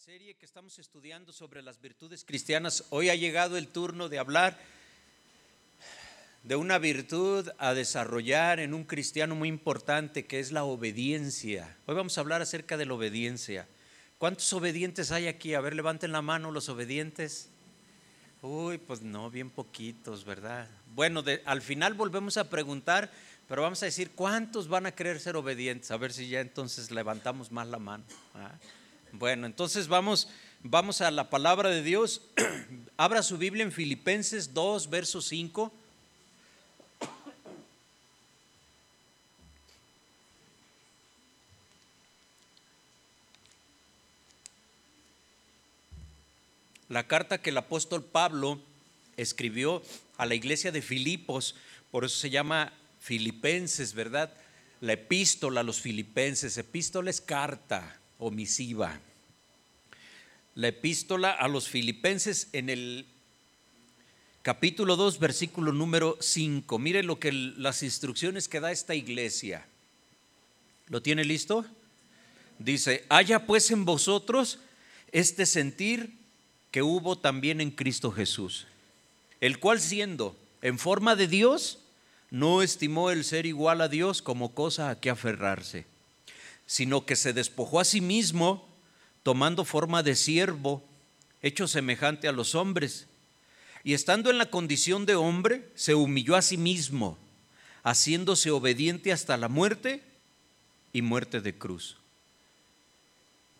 serie que estamos estudiando sobre las virtudes cristianas, hoy ha llegado el turno de hablar de una virtud a desarrollar en un cristiano muy importante que es la obediencia. Hoy vamos a hablar acerca de la obediencia. ¿Cuántos obedientes hay aquí? A ver, levanten la mano los obedientes. Uy, pues no, bien poquitos, ¿verdad? Bueno, al final volvemos a preguntar, pero vamos a decir, ¿cuántos van a querer ser obedientes? A ver si ya entonces levantamos más la mano. ¿ah? Bueno, entonces vamos, vamos a la palabra de Dios. Abra su Biblia en Filipenses 2, verso 5. La carta que el apóstol Pablo escribió a la iglesia de Filipos, por eso se llama Filipenses, ¿verdad? La epístola a los filipenses, epístola es carta, omisiva. La epístola a los filipenses en el capítulo 2, versículo número 5. Mire lo que las instrucciones que da esta iglesia. ¿Lo tiene listo? Dice, haya pues en vosotros este sentir que hubo también en Cristo Jesús, el cual siendo en forma de Dios, no estimó el ser igual a Dios como cosa a que aferrarse sino que se despojó a sí mismo, tomando forma de siervo, hecho semejante a los hombres. Y estando en la condición de hombre, se humilló a sí mismo, haciéndose obediente hasta la muerte y muerte de cruz.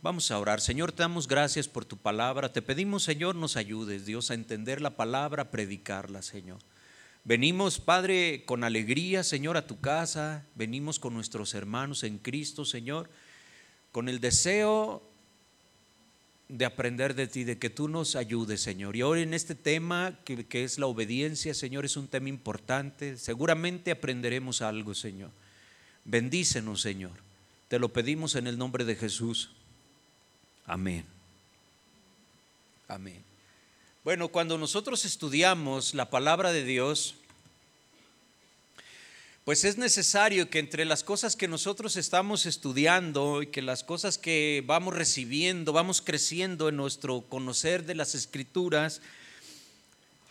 Vamos a orar. Señor, te damos gracias por tu palabra. Te pedimos, Señor, nos ayudes, Dios, a entender la palabra, a predicarla, Señor. Venimos, Padre, con alegría, Señor, a tu casa. Venimos con nuestros hermanos en Cristo, Señor, con el deseo de aprender de ti, de que tú nos ayudes, Señor. Y ahora en este tema, que, que, es la obediencia, Señor, es un tema importante. Seguramente aprenderemos algo, Señor. Bendícenos, Señor. Te lo pedimos en el nombre de Jesús. Amén. Amén. Bueno, cuando nosotros estudiamos la palabra de Dios, pues es necesario que entre las cosas que nosotros estamos estudiando y que las cosas que vamos recibiendo, vamos creciendo en nuestro conocer de las escrituras,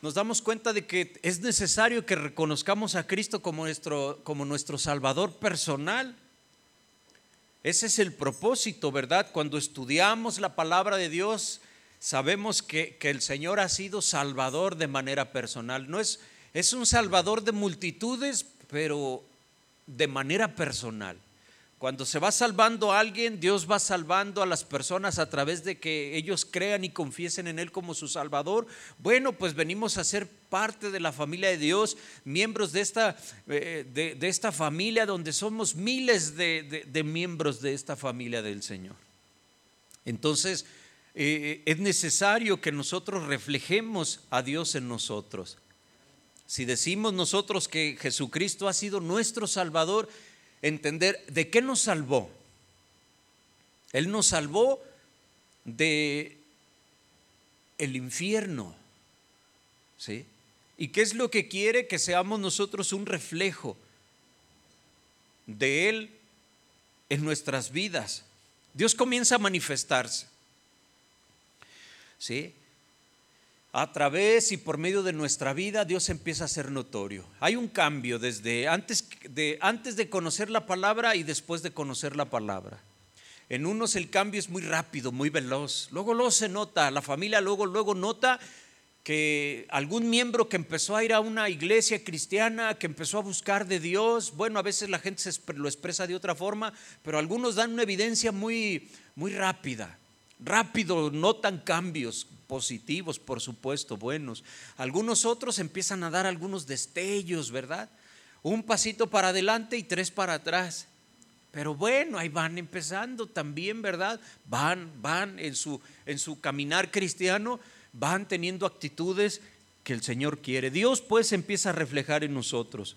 nos damos cuenta de que es necesario que reconozcamos a Cristo como nuestro, como nuestro Salvador personal. Ese es el propósito, ¿verdad? Cuando estudiamos la palabra de Dios, sabemos que, el Señor ha sido salvador de manera personal. No es, es un salvador de multitudes, pero de manera personal. Cuando se va salvando a alguien, Dios va salvando a las personas a través de que ellos crean y confiesen en Él como su Salvador. Bueno, pues venimos a ser parte de la familia de Dios, miembros de esta, eh, de, esta familia donde somos miles de, de miembros de esta familia del Señor. Entonces, eh, es necesario que nosotros reflejemos a Dios en nosotros. Si decimos nosotros que Jesucristo ha sido nuestro Salvador, entender de qué nos salvó. Él nos salvó de el infierno. ¿Sí? ¿Y qué es lo que quiere? Que seamos nosotros un reflejo de Él en nuestras vidas. Dios comienza a manifestarse. ¿Sí? A través y por medio de nuestra vida Dios empieza a ser notorio. Hay un cambio desde antes de, antes de conocer la palabra y después de conocer la palabra. En unos el cambio es muy rápido, muy veloz. Luego luego se nota, la familia luego luego nota que algún miembro que empezó a ir a una iglesia cristiana, que empezó a buscar de Dios, bueno, a veces la gente lo expresa de otra forma, pero algunos dan una evidencia muy muy rápida rápido notan cambios positivos, por supuesto, buenos. Algunos otros empiezan a dar algunos destellos, ¿verdad? Un pasito para adelante y tres para atrás. Pero bueno, ahí van empezando también, ¿verdad? Van, van en su, en su caminar cristiano, van teniendo actitudes que el Señor quiere. Dios pues empieza a reflejar en nosotros.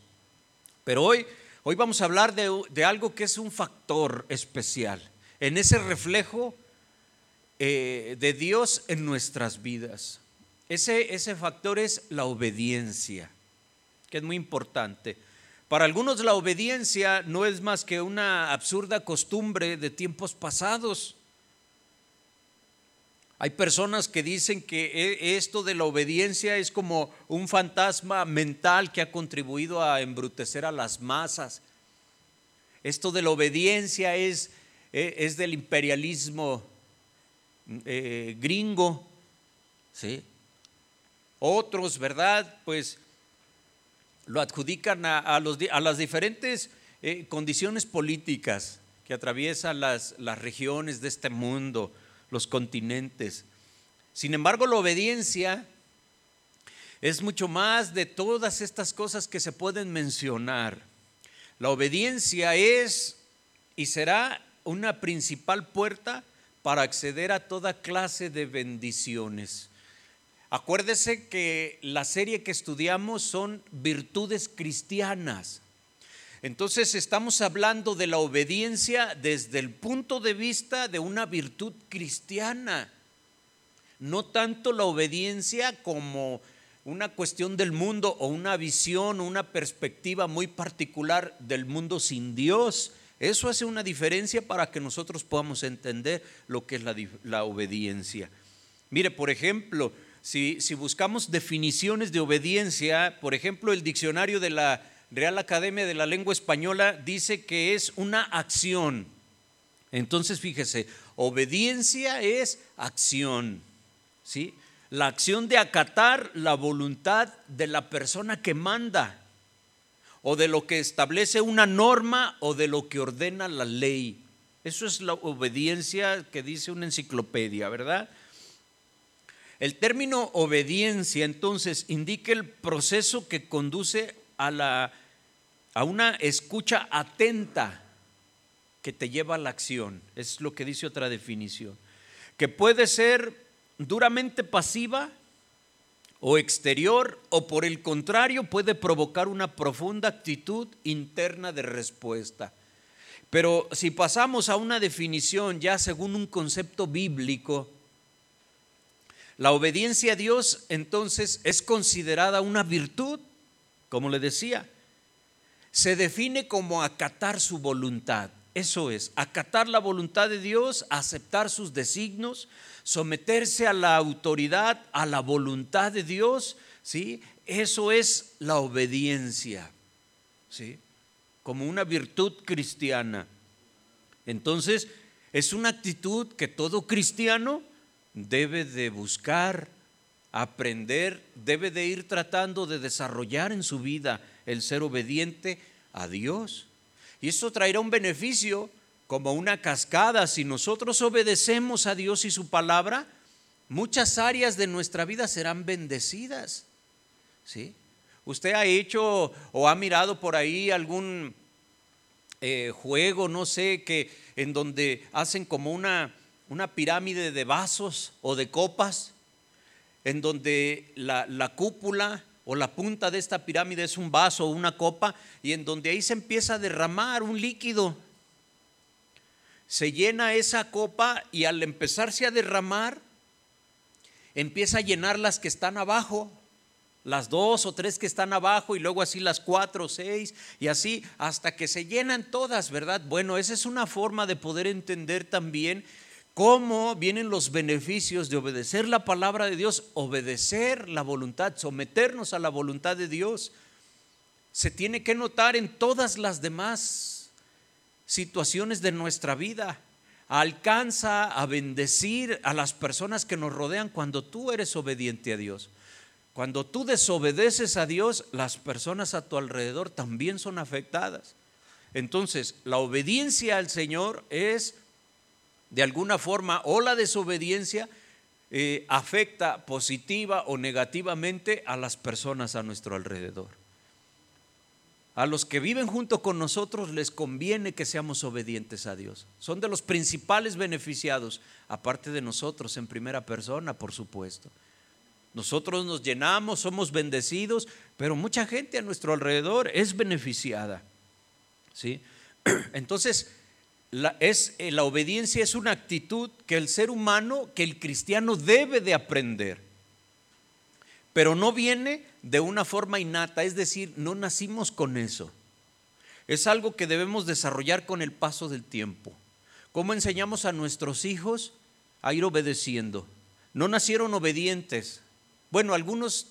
Pero hoy, hoy vamos a hablar de, de algo que es un factor especial. En ese reflejo eh, de Dios en nuestras vidas. Ese, ese factor es la obediencia, que es muy importante. Para algunos la obediencia no es más que una absurda costumbre de tiempos pasados. Hay personas que dicen que e, esto de la obediencia es como un fantasma mental que ha contribuido a embrutecer a las masas. Esto de la obediencia es, e, es del imperialismo eh, gringo. ¿sí? Otros, ¿verdad? Pues lo adjudican a, los, a las diferentes eh, condiciones políticas que atraviesan las, las regiones de este mundo los continentes. Sin embargo, la obediencia es mucho más de todas estas cosas que se pueden mencionar. La obediencia es y será una principal puerta para acceder a toda clase de bendiciones. Acuérdese que la serie que estudiamos son virtudes cristianas. Entonces estamos hablando de la obediencia desde el punto de vista de una virtud cristiana, no tanto la obediencia como una cuestión del mundo o una visión o una perspectiva muy particular del mundo sin Dios. Eso hace una diferencia para que nosotros podamos entender lo que es la, obediencia. Mire, por ejemplo, si, si buscamos definiciones de obediencia, por ejemplo, el diccionario de la Real Academia de la Lengua Española dice que es una acción. Entonces, fíjese, obediencia es acción, ¿sí? La acción de acatar la voluntad de la persona que manda, o de lo que establece una norma, o de lo que ordena la ley. Eso es la obediencia que dice una enciclopedia, ¿verdad? El término obediencia entonces indica el proceso que conduce a la a una escucha atenta que te lleva a la acción. Es lo que dice otra definición. Que puede ser duramente pasiva o exterior o por el contrario puede provocar una profunda actitud interna de respuesta. Pero si pasamos a una definición ya según un concepto bíblico, la obediencia a Dios entonces es considerada una virtud, como le decía, se define como acatar su voluntad. Eso es, acatar la voluntad de Dios, aceptar sus designos, someterse a la autoridad, a la voluntad de Dios, ¿sí? Eso es la obediencia, ¿sí? Como una virtud cristiana. Entonces, es una actitud que todo cristiano debe de buscar, aprender, debe de ir tratando de desarrollar en su vida el ser obediente a Dios. Y eso traerá un beneficio como una cascada. Si nosotros obedecemos a Dios y su palabra, muchas áreas de nuestra vida serán bendecidas. ¿Sí? Usted ha hecho o ha mirado por ahí algún eh, juego, no sé, que en donde hacen como una, una pirámide de vasos o de copas, en donde la, la cúpula o la punta de esta pirámide es un vaso o una copa y en donde ahí se empieza a derramar un líquido. Se llena esa copa y al empezarse a derramar, empieza a llenar las que están abajo, las dos o tres que están abajo y luego así las cuatro o seis y así hasta que se llenan todas, ¿verdad? Bueno, esa es una forma de poder entender también cómo vienen los beneficios de obedecer la palabra de Dios, obedecer la voluntad, someternos a la voluntad de Dios. Se tiene que notar en todas las demás situaciones de nuestra vida. Alcanza a bendecir a las personas que nos rodean cuando tú eres obediente a Dios. Cuando tú desobedeces a Dios, las personas a tu alrededor también son afectadas. Entonces, la obediencia al Señor es de alguna forma o la desobediencia eh, afecta positiva o negativamente a las personas a nuestro alrededor. A los que viven junto con nosotros les conviene que seamos obedientes a Dios. Son de los principales beneficiados, aparte de nosotros en primera persona, por supuesto. Nosotros nos llenamos, somos bendecidos, pero mucha gente a nuestro alrededor es beneficiada. ¿sí? Entonces, la, es, eh, la obediencia es una actitud que el ser humano, que el cristiano debe de aprender, pero no viene de una forma innata, es decir, no nacimos con eso. Es algo que debemos desarrollar con el paso del tiempo. ¿Cómo enseñamos a nuestros hijos a ir obedeciendo? no nacieron obedientes. Bueno, algunos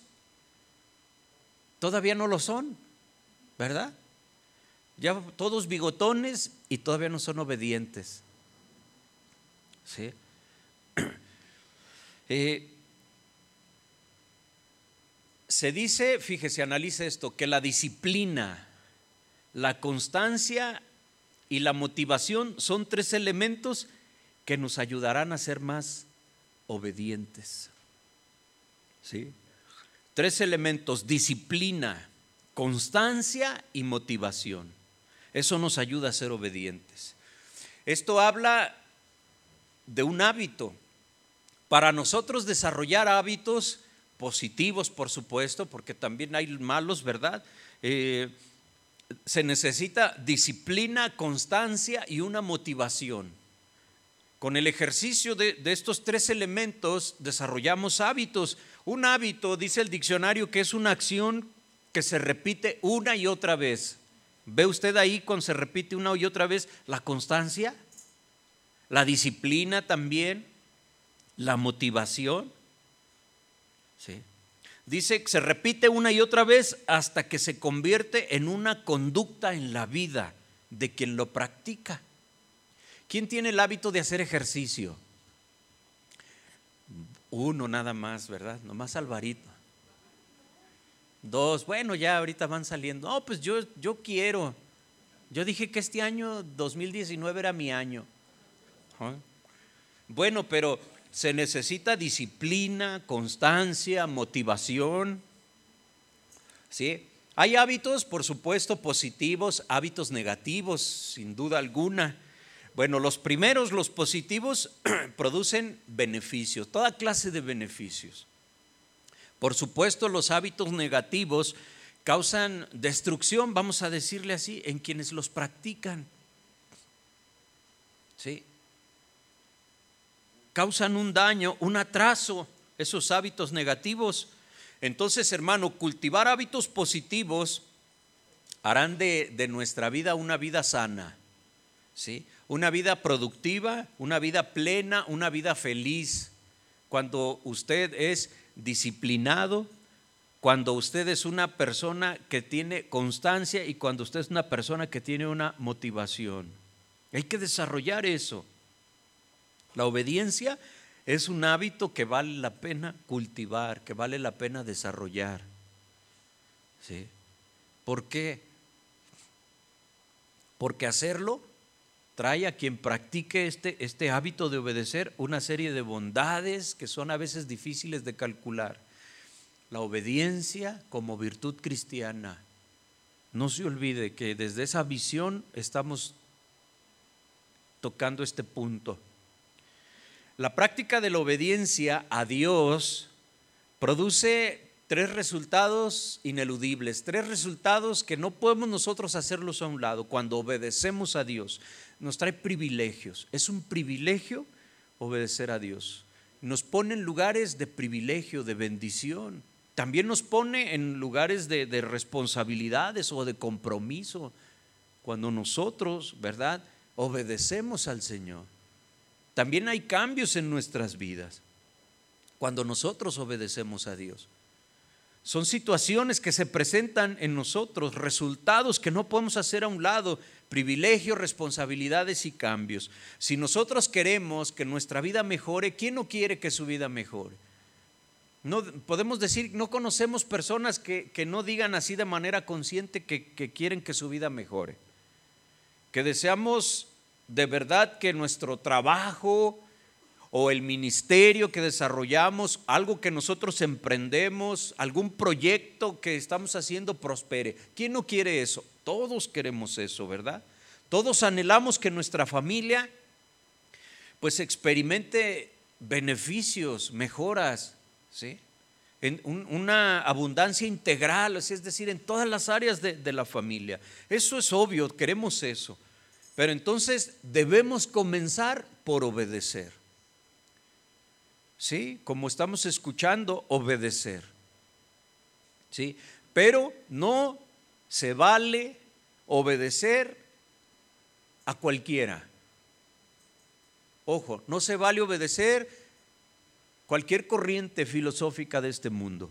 todavía no lo son, ¿verdad? Ya todos bigotones y todavía no son obedientes. ¿Sí? Eh, se dice, fíjese, analice esto, que la disciplina, la constancia y la motivación son tres elementos que nos ayudarán a ser más obedientes. ¿Sí? Tres elementos, disciplina, constancia y motivación. Eso nos ayuda a ser obedientes. Esto habla de un hábito. Para nosotros desarrollar hábitos positivos, por supuesto, porque también hay malos, ¿verdad? Eh, se necesita disciplina, constancia y una motivación. Con el ejercicio de, de, estos tres elementos desarrollamos hábitos. Un hábito, dice el diccionario, que es una acción que se repite una y otra vez. ¿Ve usted ahí cuando se repite una y otra vez la constancia? La disciplina también la motivación. ¿sí? Dice que se repite una y otra vez hasta que se convierte en una conducta en la vida de quien lo practica. ¿Quién tiene el hábito de hacer ejercicio? Uno nada más, ¿verdad? Nomás Alvarito. Dos, bueno, ya ahorita van saliendo. No, pues yo, yo quiero. Yo dije que este año 2019 era mi año. ¿Ah? Bueno, pero se necesita disciplina, constancia, motivación. ¿Sí? Hay hábitos, por supuesto, positivos, hábitos negativos, sin duda alguna. Bueno, los primeros, los positivos, producen beneficios, toda clase de beneficios. Por supuesto, los hábitos negativos causan destrucción, vamos a decirle así, en quienes los practican. ¿Sí? causan un daño, un atraso, esos hábitos negativos. Entonces, hermano, cultivar hábitos positivos harán de, de nuestra vida una vida sana, ¿sí? Una vida productiva, una vida plena, una vida feliz. Cuando usted es disciplinado, cuando usted es una persona que tiene constancia y cuando usted es una persona que tiene una motivación. Hay que desarrollar eso. La obediencia es un hábito que vale la pena cultivar, que vale la pena desarrollar. ¿Sí? ¿Por qué? Porque hacerlo trae a quien practique este, este hábito de obedecer una serie de bondades que son a veces difíciles de calcular. La obediencia como virtud cristiana. No se olvide que desde esa visión estamos tocando este punto. La práctica de la obediencia a Dios produce tres resultados ineludibles, tres resultados que no podemos nosotros hacerlos a un lado. Cuando obedecemos a Dios, nos trae privilegios. Es un privilegio obedecer a Dios. Nos pone en lugares de privilegio, de bendición. También nos pone en lugares de, de responsabilidades o de compromiso. Cuando nosotros, ¿verdad? Obedecemos al Señor. También hay cambios en nuestras vidas cuando nosotros obedecemos a Dios. Son situaciones que se presentan en nosotros, resultados que no podemos hacer a un lado, privilegios, responsabilidades y cambios. Si nosotros queremos que nuestra vida mejore, ¿quién no quiere que su vida mejore? No, podemos decir, no conocemos personas que, no digan así de manera consciente que, que quieren que su vida mejore. Que deseamos de verdad que nuestro trabajo o el ministerio que desarrollamos, algo que nosotros emprendemos, algún proyecto que estamos haciendo prospere. ¿Quién no quiere eso? Todos queremos eso, ¿verdad? Todos anhelamos que nuestra familia pues experimente beneficios, mejoras, ¿sí? En una abundancia integral, es decir, en todas las áreas de, de la familia. Eso es obvio, queremos eso. Pero entonces debemos comenzar por obedecer. ¿Sí? Como estamos escuchando, obedecer. ¿Sí? Pero no se vale obedecer a cualquiera. Ojo, no se vale obedecer cualquier corriente filosófica de este mundo.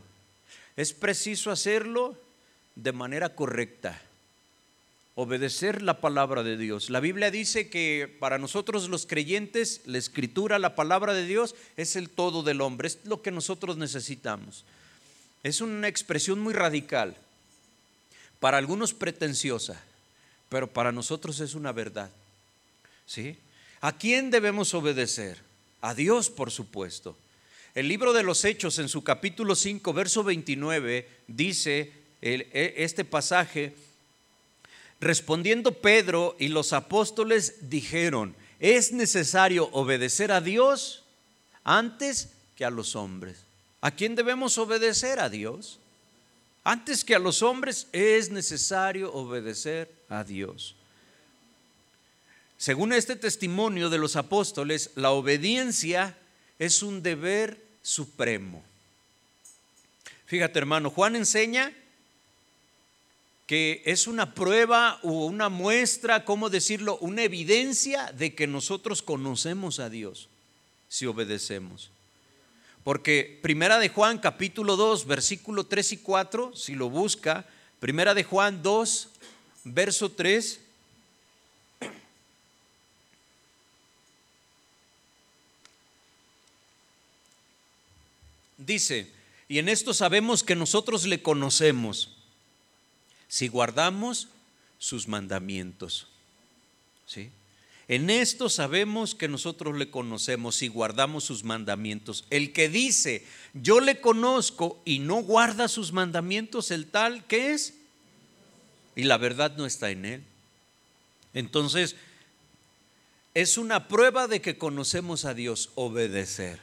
Es preciso hacerlo de manera correcta, obedecer la palabra de Dios. La Biblia dice que para nosotros los creyentes la escritura, la palabra de Dios es el todo del hombre, es lo que nosotros necesitamos. Es una expresión muy radical, para algunos pretenciosa, pero para nosotros es una verdad. ¿Sí? ¿A quién debemos obedecer? A Dios, por supuesto. El libro de los Hechos en su capítulo 5, verso 29, dice e, este pasaje, respondiendo Pedro y los apóstoles dijeron, es necesario obedecer a Dios antes que a los hombres. ¿A quién debemos obedecer? A Dios. Antes que a los hombres es necesario obedecer a Dios. Según este testimonio de los apóstoles, la obediencia es un deber supremo. Fíjate hermano, Juan enseña que es una prueba o una muestra, ¿cómo decirlo? Una evidencia de que nosotros conocemos a Dios si obedecemos. Porque Primera de Juan capítulo 2, versículo 3 y 4, si lo busca, Primera de Juan 2, verso 3, dice, y en esto sabemos que nosotros le conocemos, si guardamos sus mandamientos. ¿Sí? En esto sabemos que nosotros le conocemos y guardamos sus mandamientos. El que dice, yo le conozco y no guarda sus mandamientos, el tal, ¿qué es? Y la verdad no está en él. Entonces, es una prueba de que conocemos a Dios, obedecer.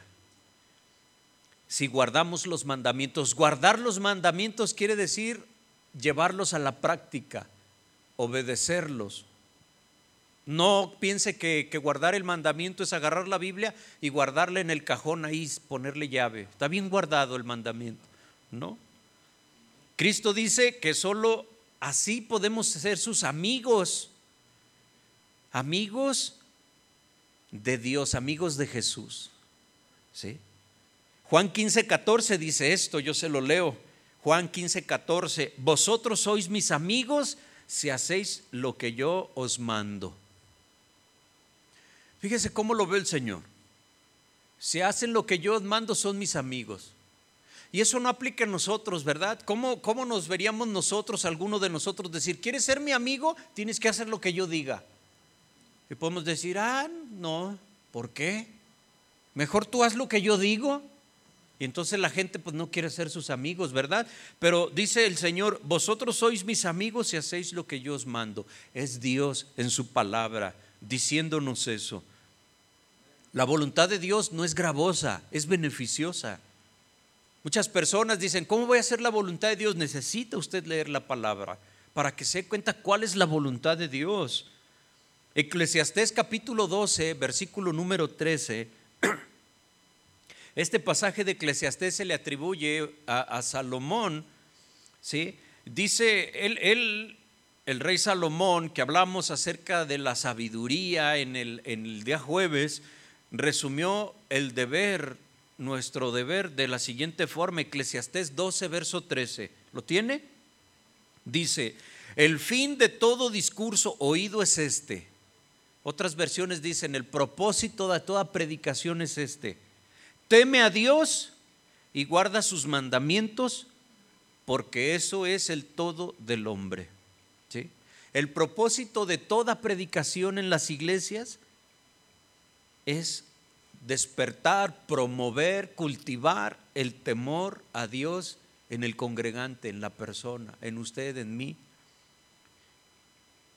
Si guardamos los mandamientos, guardar los mandamientos quiere decir llevarlos a la práctica, obedecerlos. No piense que, guardar el mandamiento es agarrar la Biblia y guardarla en el cajón ahí, ponerle llave. Está bien guardado el mandamiento, ¿no? Cristo dice que solo así podemos ser sus amigos, amigos de Dios, amigos de Jesús. ¿Sí? Juan 15, 14 dice esto, yo se lo leo. Juan 15, 14, vosotros sois mis amigos si hacéis lo que yo os mando. Fíjese cómo lo ve el Señor. Si hacen lo que yo mando son mis amigos. Y eso no aplica a nosotros, ¿verdad? ¿Cómo, ¿Cómo nos veríamos nosotros, alguno de nosotros, decir, ¿quieres ser mi amigo? Tienes que hacer lo que yo diga. Y podemos decir, ah, no, ¿por qué? Mejor tú haz lo que yo digo. Y entonces la gente pues no quiere ser sus amigos, ¿verdad? Pero dice el Señor, vosotros sois mis amigos si hacéis lo que yo os mando. Es Dios en su palabra diciéndonos eso. La voluntad de Dios no es gravosa, es beneficiosa. Muchas personas dicen, ¿cómo voy a hacer la voluntad de Dios? Necesita usted leer la palabra para que se cuenta cuál es la voluntad de Dios. Eclesiastés capítulo 12, versículo número 13. Este pasaje de Eclesiastés se le atribuye a, Salomón, ¿sí? Dice, él, el rey Salomón, que hablamos acerca de la sabiduría en el, en el día jueves, resumió el deber, nuestro deber, de la siguiente forma, Eclesiastés 12, verso 13. ¿Lo tiene? Dice, el fin de todo discurso oído es este. Otras versiones dicen, el propósito de toda predicación es este. Teme a Dios y guarda sus mandamientos, porque eso es el todo del hombre. El propósito de toda predicación en las iglesias es despertar, promover, cultivar el temor a Dios en el congregante, en la persona, en usted, en mí.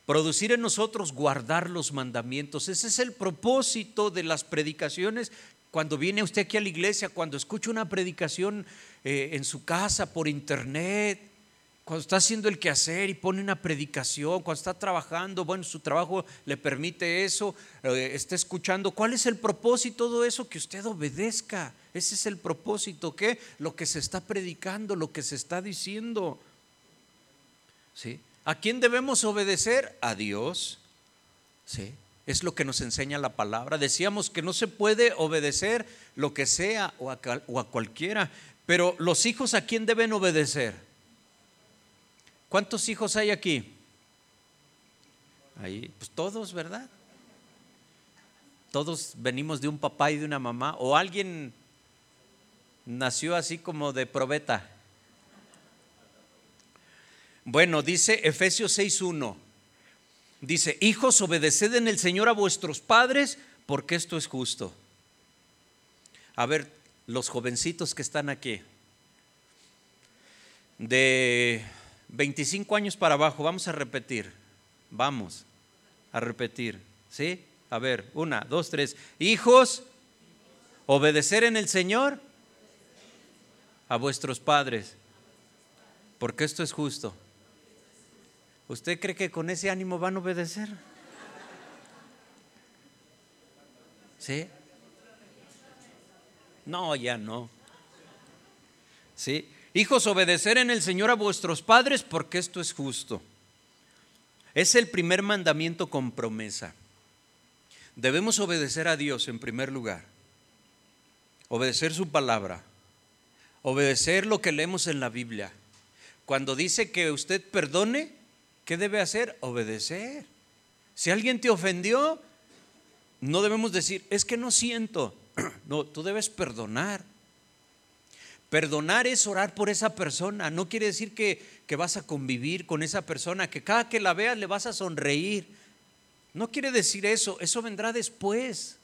Producir en nosotros guardar los mandamientos. Ese es el propósito de las predicaciones. Cuando viene usted aquí a la iglesia, cuando escucha una predicación eh, en su casa, por internet, cuando está haciendo el quehacer y pone una predicación, cuando está trabajando, bueno, su trabajo le permite eso, eh, está escuchando, ¿cuál es el propósito de todo eso? Que usted obedezca. Ese es el propósito, ¿qué? Lo que se está predicando, lo que se está diciendo. ¿Sí? ¿A quién debemos obedecer? A Dios. ¿Sí? Es lo que nos enseña la palabra. Decíamos que no se puede obedecer lo que sea o a, cualquiera, pero los hijos a quién deben obedecer. ¿Cuántos hijos hay aquí? Ahí, pues todos, ¿verdad? Todos venimos de un papá y de una mamá, o alguien nació así como de probeta. Bueno, dice Efesios 6.1, dice, hijos, obedeced en el Señor a vuestros padres, porque esto es justo. A ver, los jovencitos que están aquí, de 25 años para abajo, vamos a repetir, vamos a repetir, ¿sí? A ver, una, dos, tres. Hijos, obedecer en el Señor a vuestros padres, porque esto es justo. ¿Usted cree que con ese ánimo van a obedecer? ¿Sí? No, ya no. ¿Sí? Hijos, obedecer en el Señor a vuestros padres porque esto es justo. Es el primer mandamiento con promesa. Debemos obedecer a Dios en primer lugar, obedecer su palabra, obedecer lo que leemos en la Biblia. Cuando dice que usted perdone, ¿qué debe hacer? Obedecer. Si alguien te ofendió, no debemos decir, es que no siento. No, tú debes perdonar. Perdonar es orar por esa persona. No quiere decir que, que, vas a convivir con esa persona, que cada que la veas le vas a sonreír. No quiere decir eso, eso vendrá después.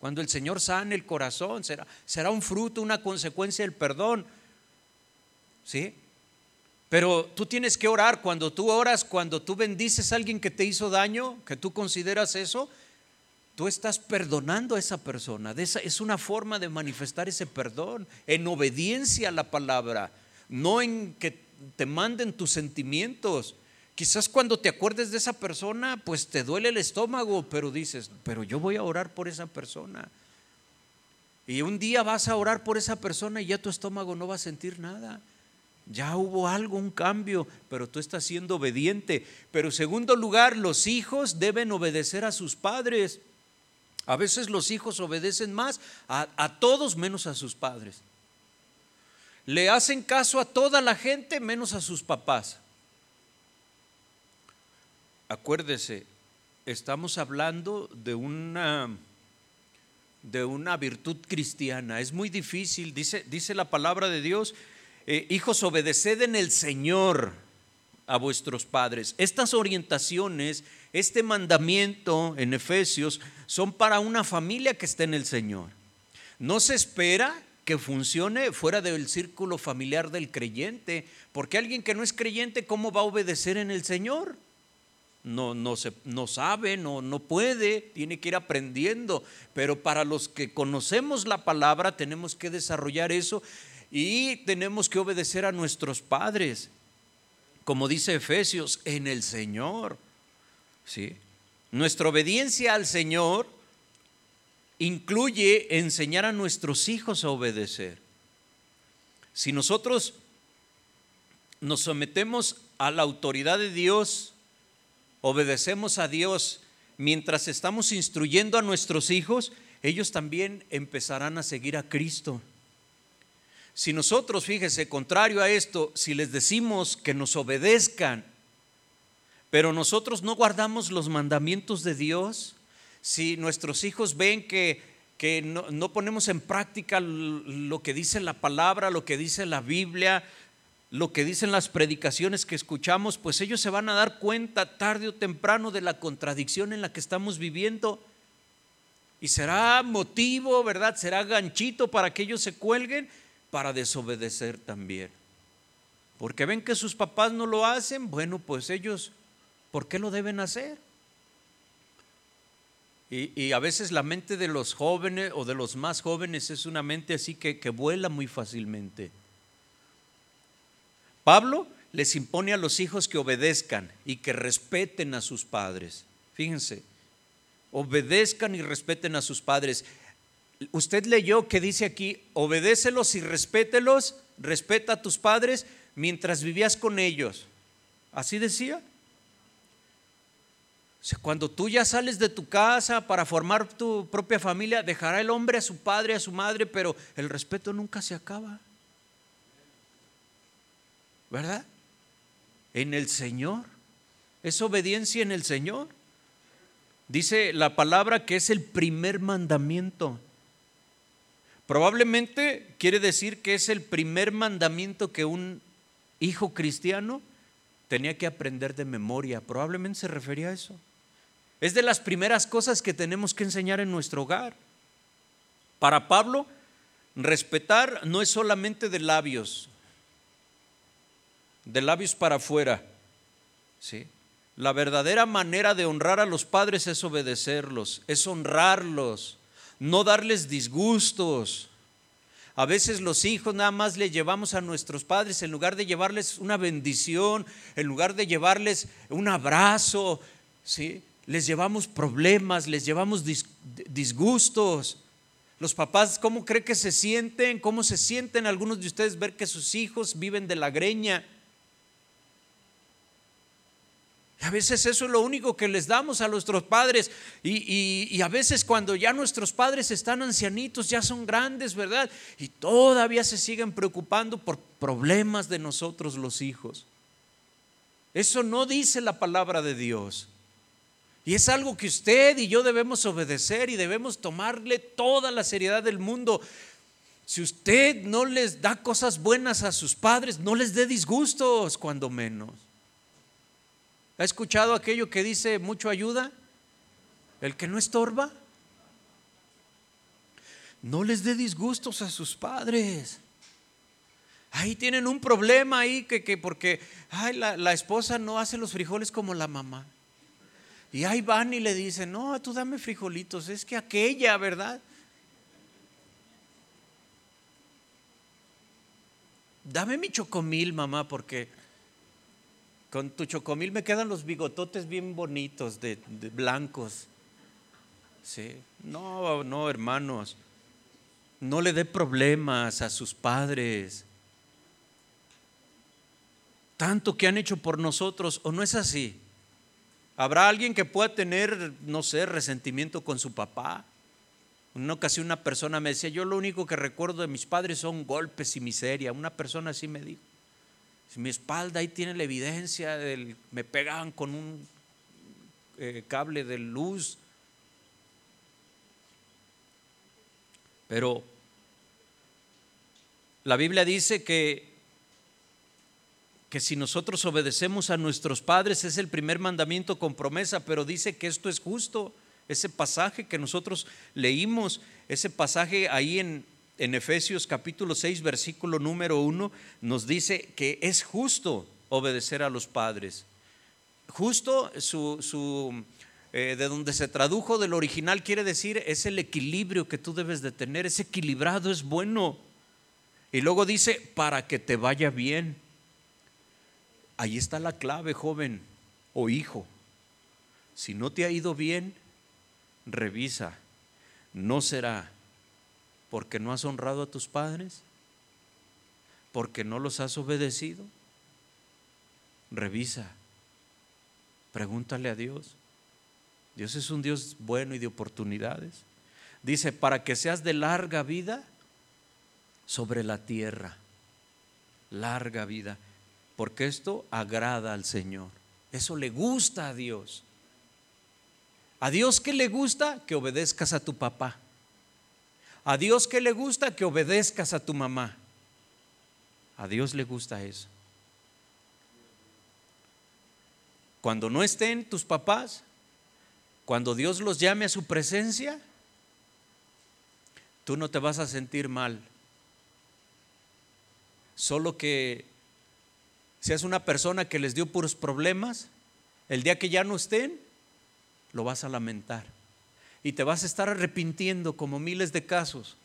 Cuando el Señor sane el corazón, será, será un fruto, una consecuencia del perdón. ¿Sí? Pero tú tienes que orar. Cuando tú oras, cuando tú bendices a alguien que te hizo daño, que tú consideras eso, tú estás perdonando a esa persona. es una forma de manifestar ese perdón en obediencia a la palabra, no en que te manden tus sentimientos. Quizás cuando te acuerdes de esa persona, pues te duele el estómago, pero dices, pero yo voy a orar por esa persona. Y un día vas a orar por esa persona y ya tu estómago no va a sentir nada. Ya hubo algo, un cambio, pero tú estás siendo obediente. Pero segundo lugar, los hijos deben obedecer a sus padres. A veces los hijos obedecen más a, a todos menos a sus padres. Le hacen caso a toda la gente menos a sus papás acuérdese, estamos hablando de una, de una virtud cristiana. Es muy difícil, dice, dice la palabra de Dios, eh, hijos, obedeced en el Señor a vuestros padres. Estas orientaciones, este mandamiento en Efesios, son para una familia que está en el Señor. No se espera que funcione fuera del círculo familiar del creyente, porque alguien que no es creyente, ¿cómo va a obedecer en el Señor? no, no, se, no sabe, no, no puede, tiene que ir aprendiendo. Pero para los que conocemos la palabra tenemos que desarrollar eso y tenemos que obedecer a nuestros padres, como dice Efesios, en el Señor. ¿sí? Nuestra obediencia al Señor incluye enseñar a nuestros hijos a obedecer. Si nosotros nos sometemos a la autoridad de Dios, obedecemos a Dios mientras estamos instruyendo a nuestros hijos, ellos también empezarán a seguir a Cristo. Si nosotros, fíjese, contrario a esto, si les decimos que nos obedezcan, pero nosotros no guardamos los mandamientos de Dios, si nuestros hijos ven que, que no, no ponemos en práctica lo que dice la palabra, lo que dice la Biblia, lo que dicen las predicaciones que escuchamos, pues ellos se van a dar cuenta tarde o temprano de la contradicción en la que estamos viviendo. Y será motivo, ¿verdad? Será ganchito para que ellos se cuelguen para desobedecer también. Porque ven que sus papás no lo hacen, bueno, pues ellos, ¿por qué lo deben hacer? Y, a veces la mente de los jóvenes o de los más jóvenes es una mente así que, que vuela muy fácilmente. Pablo les impone a los hijos que obedezcan y que respeten a sus padres. Fíjense, obedezcan y respeten a sus padres. Usted leyó que dice aquí, obedécelos y respételos, respeta a tus padres mientras vivías con ellos. ¿Así decía? cuando tú ya sales de tu casa para formar tu propia familia, dejará el hombre a su padre, a su madre, pero el respeto nunca se acaba. ¿Verdad? En el Señor. Es obediencia en el Señor. Dice la palabra que es el primer mandamiento. Probablemente quiere decir que es el primer mandamiento que un hijo cristiano tenía que aprender de memoria. Probablemente se refería a eso. Es de las primeras cosas que tenemos que enseñar en nuestro hogar. Para Pablo, respetar no es solamente de labios, de labios para afuera. ¿sí? La verdadera manera de honrar a los padres es obedecerlos, es honrarlos, no darles disgustos. A veces los hijos nada más le llevamos a nuestros padres en lugar de llevarles una bendición, en lugar de llevarles un abrazo, ¿sí? les llevamos problemas, les llevamos disgustos. Los papás, ¿cómo cree que se sienten? ¿Cómo se sienten algunos de ustedes ver que sus hijos viven de la greña? A veces eso es lo único que les damos a nuestros padres. Y, a veces cuando ya nuestros padres están ancianitos, ya son grandes, ¿verdad? Y todavía se siguen preocupando por problemas de nosotros los hijos. Eso no dice la palabra de Dios. Y es algo que usted y yo debemos obedecer y debemos tomarle toda la seriedad del mundo. Si usted no les da cosas buenas a sus padres, no les dé disgustos, cuando menos. ¿Ha escuchado aquello que dice mucho ayuda? El que no estorba. No les dé disgustos a sus padres. Ahí tienen un problema ahí que, que porque ay, la, la esposa no hace los frijoles como la mamá. Y ahí van y le dicen, no, tú dame frijolitos, es que aquella, ¿verdad? Dame mi chocomil, mamá, porque con tu chocomil me quedan los bigototes bien bonitos, de, blancos. Sí. No, no, hermanos. No le dé problemas a sus padres. Tanto que han hecho por nosotros, ¿o no es así? ¿Habrá alguien que pueda tener, no sé, resentimiento con su papá? Una ocasión una persona me decía, yo lo único que recuerdo de mis padres son golpes y miseria. Una persona así me dijo mi espalda ahí tiene la evidencia, del, me pegaban con un eh, cable de luz. Pero la Biblia dice que, que si nosotros obedecemos a nuestros padres es el primer mandamiento con promesa, pero dice que esto es justo. Ese pasaje que nosotros leímos, ese pasaje ahí en, en Efesios capítulo 6, versículo número 1, nos dice que es justo obedecer a los padres. Justo, su, eh, de donde se tradujo del original, quiere decir es el equilibrio que tú debes de tener, es equilibrado, es bueno. Y luego dice, para que te vaya bien. Ahí está la clave, joven o hijo. Si no te ha ido bien, revisa. No será porque no has honrado a tus padres, porque no los has obedecido. Revisa, pregúntale a Dios. Dios es un Dios bueno y de oportunidades. Dice, para que seas de larga vida sobre la tierra. Larga vida. Porque esto agrada al Señor. Eso le gusta a Dios. ¿A Dios qué le gusta? Que obedezcas a tu papá. A Dios que le gusta que obedezcas a tu mamá. A Dios le gusta eso. Cuando no estén tus papás, cuando Dios los llame a su presencia, tú no te vas a sentir mal. Solo que seas una persona que les dio puros problemas, el día que ya no estén, lo vas a lamentar y te vas a estar arrepintiendo como miles de casos,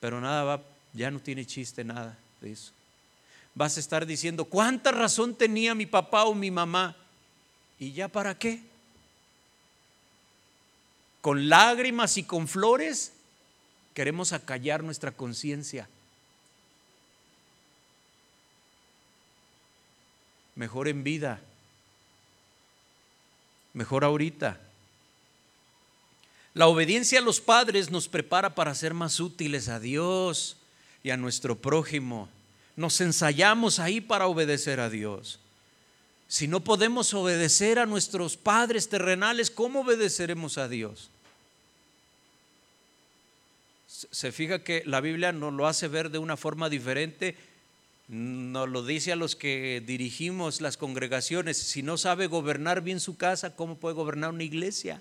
pero nada va, ya no tiene chiste nada de eso. Vas a estar diciendo, ¿cuánta razón tenía mi papá o mi mamá? ¿Y ya para qué? Con lágrimas y con flores queremos acallar nuestra conciencia. Mejor en vida Mejor ahorita. La obediencia a los padres nos prepara para ser más útiles a Dios y a nuestro prójimo. Nos ensayamos ahí para obedecer a Dios. Si no podemos obedecer a nuestros padres terrenales, ¿cómo obedeceremos a Dios? Se fija que la Biblia nos lo hace ver de una forma diferente. Nos lo dice a los que dirigimos las congregaciones. Si no sabe gobernar bien su casa, ¿cómo puede gobernar una iglesia?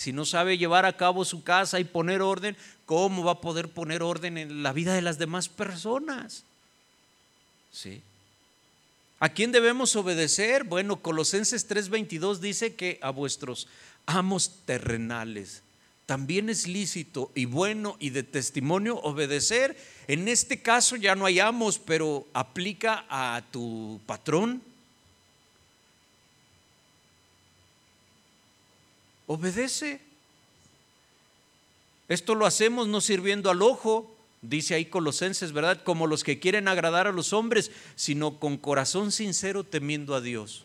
Si no sabe llevar a cabo su casa y poner orden, ¿cómo va a poder poner orden en la vida de las demás personas? ¿Sí? ¿A quién debemos obedecer? Bueno, Colosenses 3:22 dice que a vuestros amos terrenales también es lícito y bueno y de testimonio obedecer. En este caso ya no hay amos, pero aplica a tu patrón, obedece. Esto lo hacemos no sirviendo al ojo, dice ahí Colosenses, ¿verdad? Como los que quieren agradar a los hombres, sino con corazón sincero temiendo a Dios.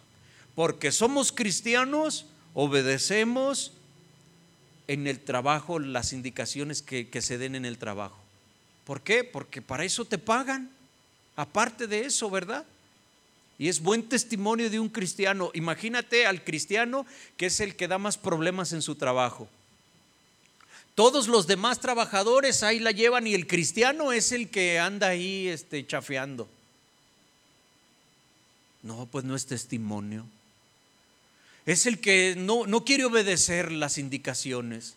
Porque somos cristianos, obedecemos en el trabajo las indicaciones que, se den en el trabajo. ¿Por qué? Porque para eso te pagan. Aparte de eso, ¿verdad? Y es buen testimonio de un cristiano. Imagínate al cristiano que es el que da más problemas en su trabajo. Todos los demás trabajadores ahí la llevan y el cristiano es el que anda ahí este, chafeando. No, pues no es testimonio. Es el que no, no quiere obedecer las indicaciones.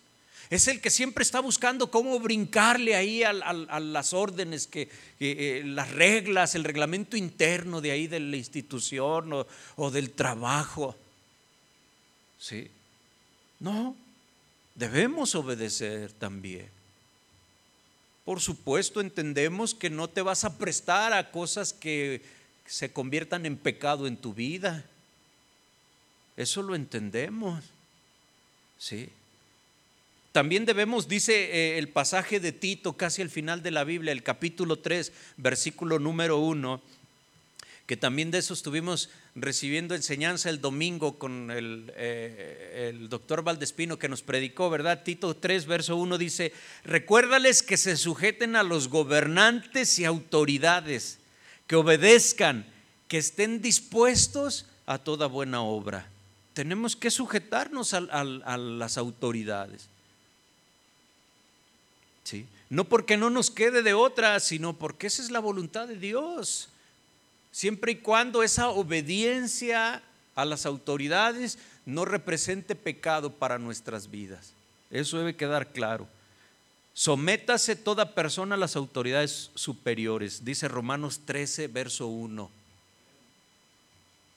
Es el que siempre está buscando cómo brincarle ahí a, las órdenes, que, eh, las reglas, el reglamento interno de ahí de la institución o, o del trabajo. ¿Sí? No, debemos obedecer también. Por supuesto, entendemos que no te vas a prestar a cosas que se conviertan en pecado en tu vida. Eso lo entendemos. Sí. También debemos, dice eh, el pasaje de Tito, casi al final de la Biblia, el capítulo 3, versículo número 1, que también de eso estuvimos recibiendo enseñanza el domingo con el, eh, el doctor Valdespino que nos predicó, ¿verdad? Tito 3, verso 1 dice, recuérdales que se sujeten a los gobernantes y autoridades, que obedezcan, que estén dispuestos a toda buena obra. Tenemos que sujetarnos a las autoridades. No porque no nos quede de otra, sino porque esa es la voluntad de Dios. Siempre y cuando esa obediencia a las autoridades no represente pecado para nuestras vidas. Eso debe quedar claro. Sométase toda persona a las autoridades superiores, dice Romanos 13, verso 1.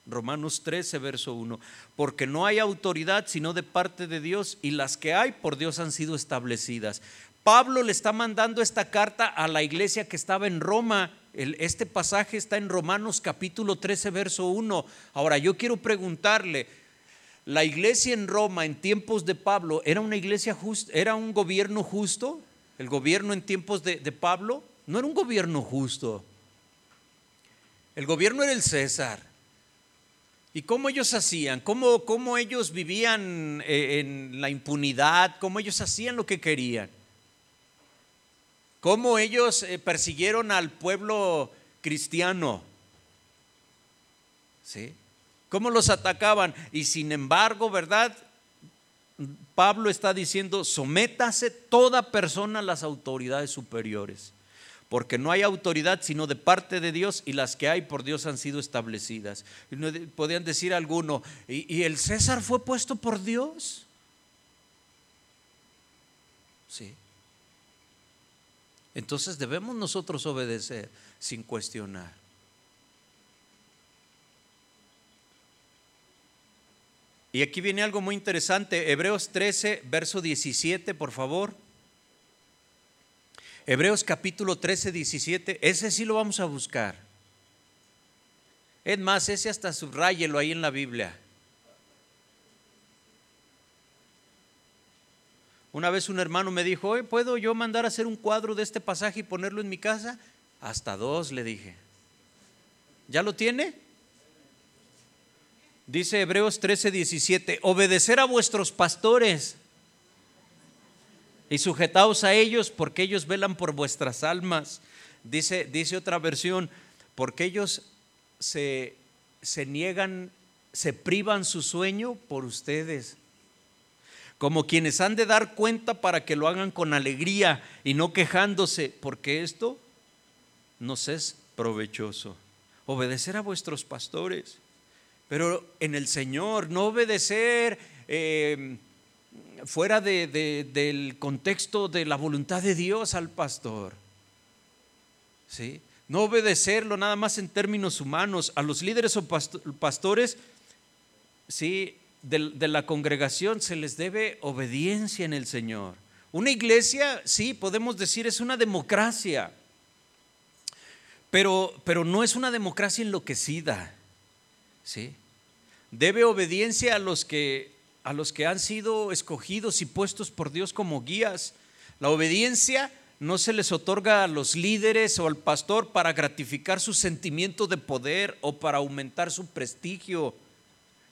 Romanos 13, verso 1. Porque no hay autoridad sino de parte de Dios y las que hay por Dios han sido establecidas. Pablo le está mandando esta carta a la iglesia que estaba en Roma. este pasaje está en Romanos capítulo 13, verso 1. Ahora, yo quiero preguntarle, ¿la iglesia en Roma en tiempos de Pablo era una iglesia justa, era un gobierno justo? ¿El gobierno en tiempos de, Pablo? No era un gobierno justo. El gobierno era el César. ¿Y cómo ellos hacían? ¿Cómo, cómo ellos vivían eh, en la impunidad? ¿Cómo ellos hacían lo que querían? Cómo ellos eh, persiguieron al pueblo cristiano. ¿Sí? ¿Cómo los atacaban? Y sin embargo, ¿verdad? Pablo está diciendo, sométase toda persona a las autoridades superiores, porque no hay autoridad sino de parte de Dios y las que hay por Dios han sido establecidas. Podrían decir alguno, ¿y, el César fue puesto por Dios? Sí. Entonces debemos nosotros obedecer sin cuestionar. Y aquí viene algo muy interesante, Hebreos 13, verso 17, por favor. Hebreos capítulo 13, 17, ese sí lo vamos a buscar. Es más, ese hasta subrayelo ahí en la Biblia. Una vez un hermano me dijo, ¿puedo yo mandar a hacer un cuadro de este pasaje y ponerlo en mi casa? Hasta dos, le dije. ¿Ya lo tiene? Dice Hebreos 13, 17, obedecer a vuestros pastores y sujetaos a ellos porque ellos velan por vuestras almas. Dice, dice otra versión, porque ellos se, se niegan, se privan su sueño por ustedes como quienes han de dar cuenta para que lo hagan con alegría y no quejándose, porque esto nos es provechoso. Obedecer a vuestros pastores, pero en el Señor, no obedecer eh, fuera del contexto de la voluntad de Dios al pastor. ¿Sí? No obedecerlo nada más en términos humanos. A los líderes o pastores, sí, de, la congregación se les debe obediencia en el Señor. Una iglesia, sí, podemos decir, es una democracia, pero, pero no es una democracia enloquecida. ¿sí? Debe obediencia a los, que, a los que han sido escogidos y puestos por Dios como guías. La obediencia no se les otorga a los líderes o al pastor para gratificar su sentimiento de poder o para aumentar su prestigio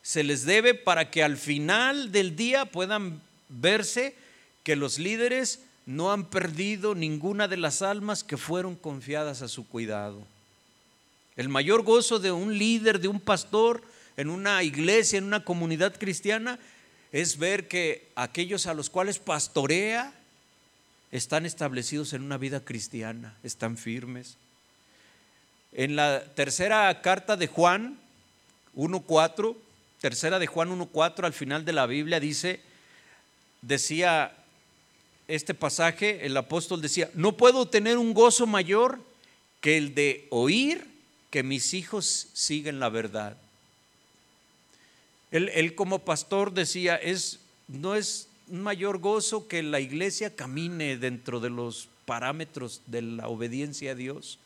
se les debe para que al final del día puedan verse que los líderes no han perdido ninguna de las almas que fueron confiadas a su cuidado. El mayor gozo de un líder, de un pastor en una iglesia, en una comunidad cristiana, es ver que aquellos a los cuales pastorea están establecidos en una vida cristiana, están firmes. En la tercera carta de Juan 1.4 Tercera de Juan 1.4 al final de la Biblia dice, decía este pasaje, el apóstol decía, no puedo tener un gozo mayor que el de oír que mis hijos siguen la verdad. Él, él como pastor decía, es, no es un mayor gozo que la iglesia camine dentro de los parámetros de la obediencia a Dios.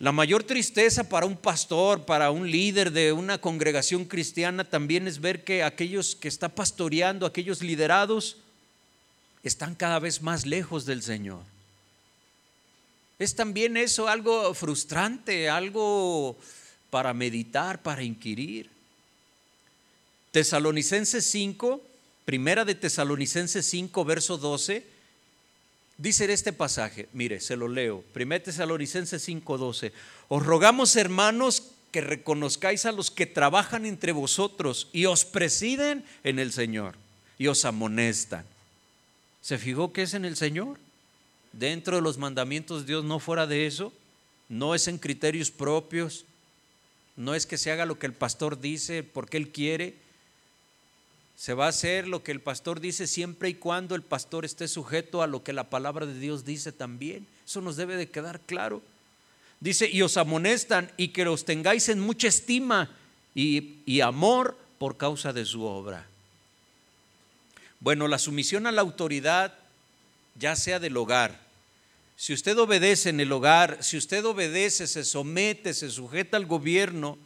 La mayor tristeza para un pastor, para un líder de una congregación cristiana también es ver que aquellos que está pastoreando, aquellos liderados, están cada vez más lejos del Señor. Es también eso algo frustrante, algo para meditar, para inquirir. Tesalonicenses 5, primera de Tesalonicenses 5, verso 12 Dice este pasaje, mire, se lo leo, 1 Tesalonicenses 5:12. Os rogamos, hermanos, que reconozcáis a los que trabajan entre vosotros y os presiden en el Señor y os amonestan. ¿Se fijó que es en el Señor? Dentro de los mandamientos de Dios, no fuera de eso, no es en criterios propios, no es que se haga lo que el pastor dice porque él quiere, se va a hacer lo que el pastor dice siempre y cuando el pastor esté sujeto a lo que la palabra de Dios dice también. Eso nos debe de quedar claro. Dice, y os amonestan y que os tengáis en mucha estima y, y amor por causa de su obra. Bueno, la sumisión a la autoridad, ya sea del hogar, si usted obedece en el hogar, si usted obedece, se somete, se sujeta al gobierno,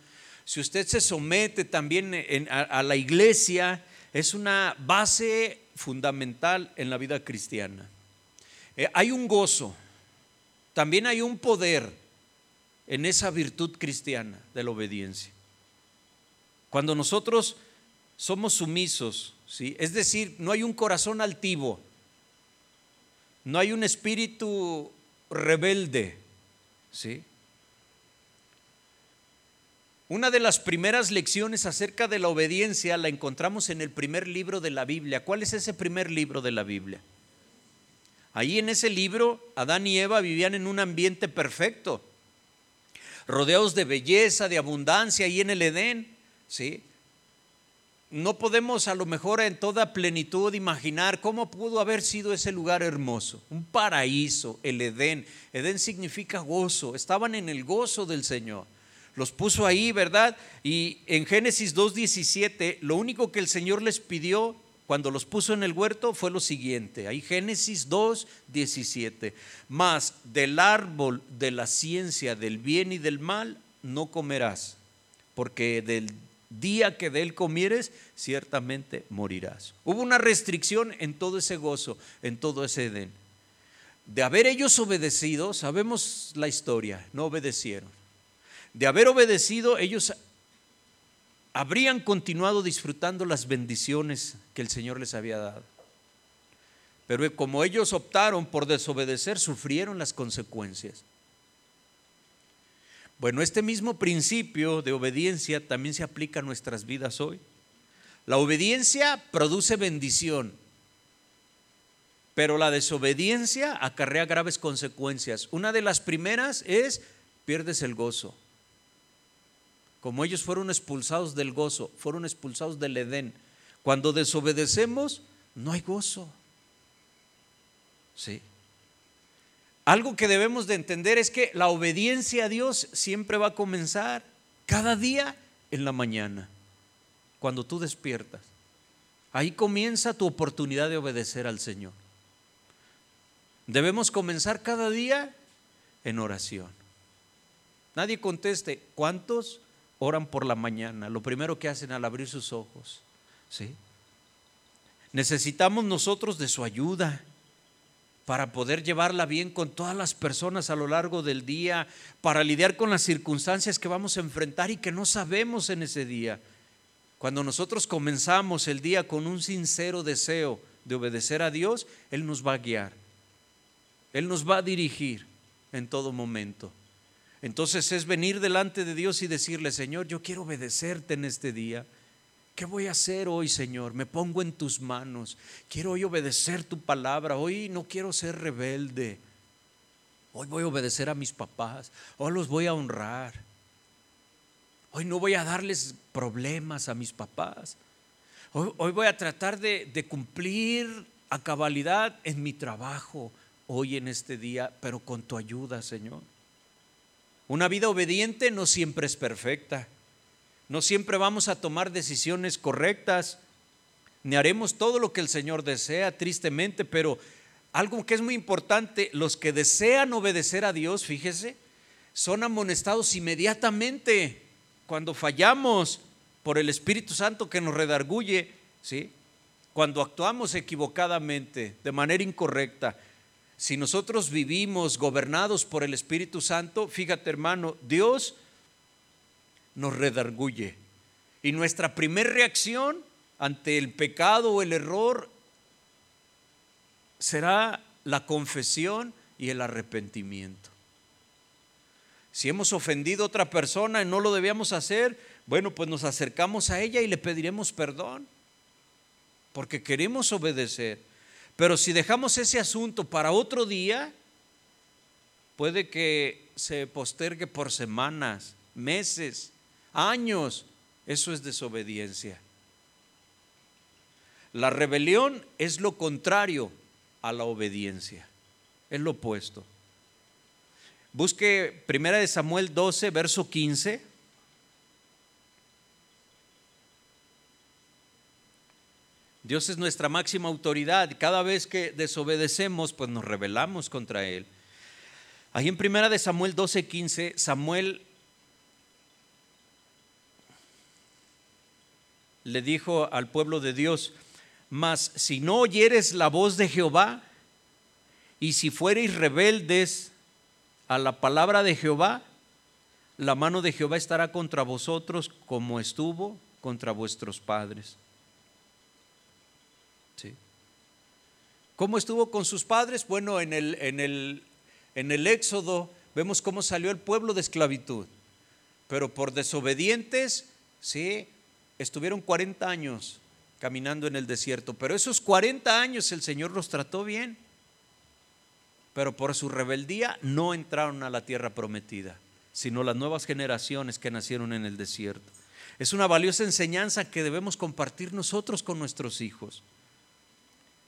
si usted se somete también a, la iglesia, es una base fundamental en la vida cristiana. Eh, hay un gozo, también hay un poder en esa virtud cristiana de la obediencia. Cuando nosotros somos sumisos, ¿sí? es decir, no hay un corazón altivo, no hay un espíritu rebelde, ¿sí? Una de las primeras lecciones acerca de la obediencia la encontramos en el primer libro de la Biblia. ¿Cuál es ese primer libro de la Biblia? Ahí en ese libro, Adán y Eva vivían en un ambiente perfecto, rodeados de belleza, de abundancia, ahí en el Edén. ¿sí? No podemos a lo mejor en toda plenitud imaginar cómo pudo haber sido ese lugar hermoso, un paraíso, el Edén. Edén significa gozo, estaban en el gozo del Señor los puso ahí, ¿verdad? Y en Génesis 2.17, lo único que el Señor les pidió cuando los puso en el huerto fue lo siguiente, ahí Génesis 2.17, más del árbol de la ciencia del bien y del mal no comerás, porque del día que de él comieres, ciertamente morirás. Hubo una restricción en todo ese gozo, en todo ese Edén. De haber ellos obedecido, sabemos la historia, no obedecieron de haber obedecido, ellos habrían continuado disfrutando las bendiciones que el Señor les había dado. Pero como ellos optaron por desobedecer, sufrieron las consecuencias. Bueno, este mismo principio de obediencia también se aplica a nuestras vidas hoy. La obediencia produce bendición, pero la desobediencia acarrea graves consecuencias. Una de las primeras es pierdes el gozo. Como ellos fueron expulsados del gozo, fueron expulsados del Edén. Cuando desobedecemos, no hay gozo. ¿Sí? Algo que debemos de entender es que la obediencia a Dios siempre va a comenzar cada día en la mañana, cuando tú despiertas. Ahí comienza tu oportunidad de obedecer al Señor. Debemos comenzar cada día en oración. Nadie conteste, ¿cuántos oran por la mañana? Lo primero que hacen al abrir sus ojos. ¿Sí? Necesitamos nosotros de su ayuda para poder llevarla bien con todas las personas a lo largo del día, para lidiar con las circunstancias que vamos a enfrentar y que no sabemos en ese día. Cuando nosotros comenzamos el día con un sincero deseo de obedecer a Dios, Él nos va a guiar, Él nos va a dirigir en todo momento. Entonces es venir delante de Dios y decirle, Señor, yo quiero obedecerte en este día. ¿Qué voy a hacer hoy, Señor? Me pongo en tus manos. Quiero hoy obedecer tu palabra. Hoy no quiero ser rebelde. Hoy voy a obedecer a mis papás. Hoy los voy a honrar. Hoy no voy a darles problemas a mis papás. Hoy, voy a tratar de, cumplir a cabalidad en mi trabajo hoy en este día, pero con tu ayuda, Señor. Una vida obediente no siempre es perfecta. No siempre vamos a tomar decisiones correctas, ni haremos todo lo que el Señor desea, tristemente, pero algo que es muy importante, los que desean obedecer a Dios, fíjese, son amonestados inmediatamente cuando fallamos por el Espíritu Santo que nos redarguye, ¿sí? Cuando actuamos equivocadamente, de manera incorrecta. Si nosotros vivimos gobernados por el Espíritu Santo, fíjate hermano, Dios nos redarguye. Y nuestra primera reacción ante el pecado o el error será la confesión y el arrepentimiento. Si hemos ofendido a otra persona y no lo debíamos hacer, bueno, pues nos acercamos a ella y le pediremos perdón, porque queremos obedecer. Pero si dejamos ese asunto para otro día, puede que se postergue por semanas, meses, años. Eso es desobediencia. La rebelión es lo contrario a la obediencia. Es lo opuesto. Busque Primera de Samuel 12, verso 15. Dios es nuestra máxima autoridad. Cada vez que desobedecemos, pues nos rebelamos contra Él. Ahí en Primera de Samuel 12, 15, Samuel le dijo al pueblo de Dios, mas si no oyeres la voz de Jehová, y si fuereis rebeldes a la palabra de Jehová, la mano de Jehová estará contra vosotros como estuvo contra vuestros padres. ¿Sí? ¿Cómo estuvo con sus padres? Bueno, en el, en el, en el Éxodo vemos cómo salió el pueblo de esclavitud, pero por desobedientes, sí, estuvieron 40 años caminando en el desierto, pero esos 40 años el Señor los trató bien, pero por su rebeldía no entraron a la tierra prometida, sino las nuevas generaciones que nacieron en el desierto. Es una valiosa enseñanza que debemos compartir nosotros con nuestros hijos.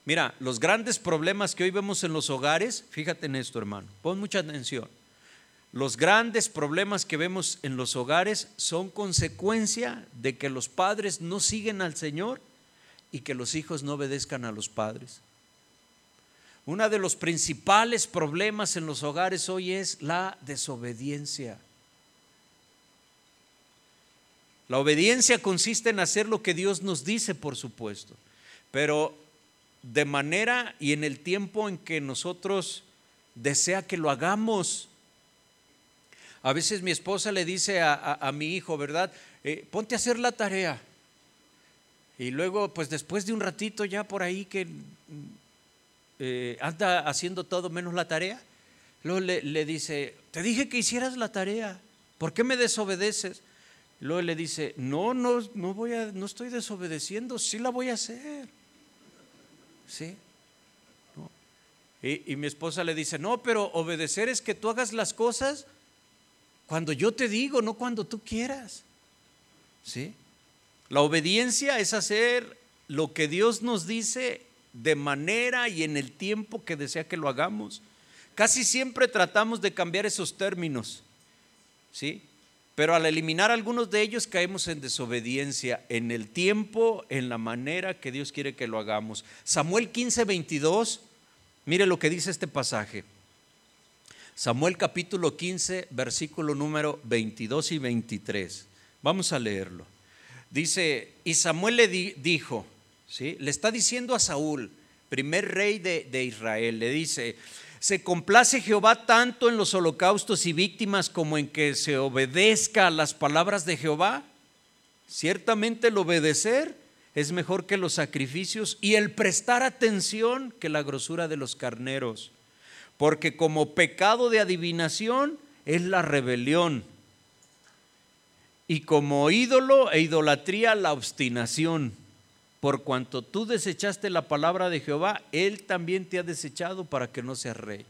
Mira, los grandes problemas que hoy vemos en los hogares, fíjate en esto hermano, pon mucha atención los grandes problemas que vemos en los hogares son consecuencia de que los padres no siguen al Señor y que los hijos no obedezcan a los padres. Uno de los principales problemas en los hogares hoy es la desobediencia. La obediencia consiste en hacer lo que Dios nos dice, por supuesto, pero de manera y en el tiempo en que nosotros desea que lo hagamos. A veces mi esposa le dice a, mi hijo, ¿verdad? eh, ponte a hacer la tarea. Y luego, pues después de un ratito ya por ahí que eh, anda haciendo todo menos la tarea, luego le, le, dice, te dije que hicieras la tarea, ¿por qué me desobedeces? Luego le dice, no, no, no voy a, no estoy desobedeciendo, sí la voy a hacer. ¿Sí? Y, y mi esposa le dice, no, pero obedecer es que tú hagas las cosas cuando yo te digo, no cuando tú quieras. ¿Sí? La obediencia es hacer lo que Dios nos dice de manera y en el tiempo que desea que lo hagamos. Casi siempre tratamos de cambiar esos términos, ¿sí? Pero al eliminar algunos de ellos caemos en desobediencia en el tiempo, en la manera que Dios quiere que lo hagamos. Samuel 15, 22, mire lo que dice este pasaje. Samuel capítulo 15, versículo número 22 y 23. Vamos a leerlo. Dice, y Samuel le dijo, ¿sí? le está diciendo a Saúl, primer rey de, de Israel, le dice, se complace Jehová tanto en los holocaustos y víctimas como en que se obedezca a las palabras de Jehová. Ciertamente el obedecer es mejor que los sacrificios y el prestar atención que la grosura de los carneros, porque como pecado de adivinación es la rebelión y como ídolo e idolatría la obstinación. Por cuanto tú desechaste la palabra de Jehová, Él también te ha desechado para que no seas rey.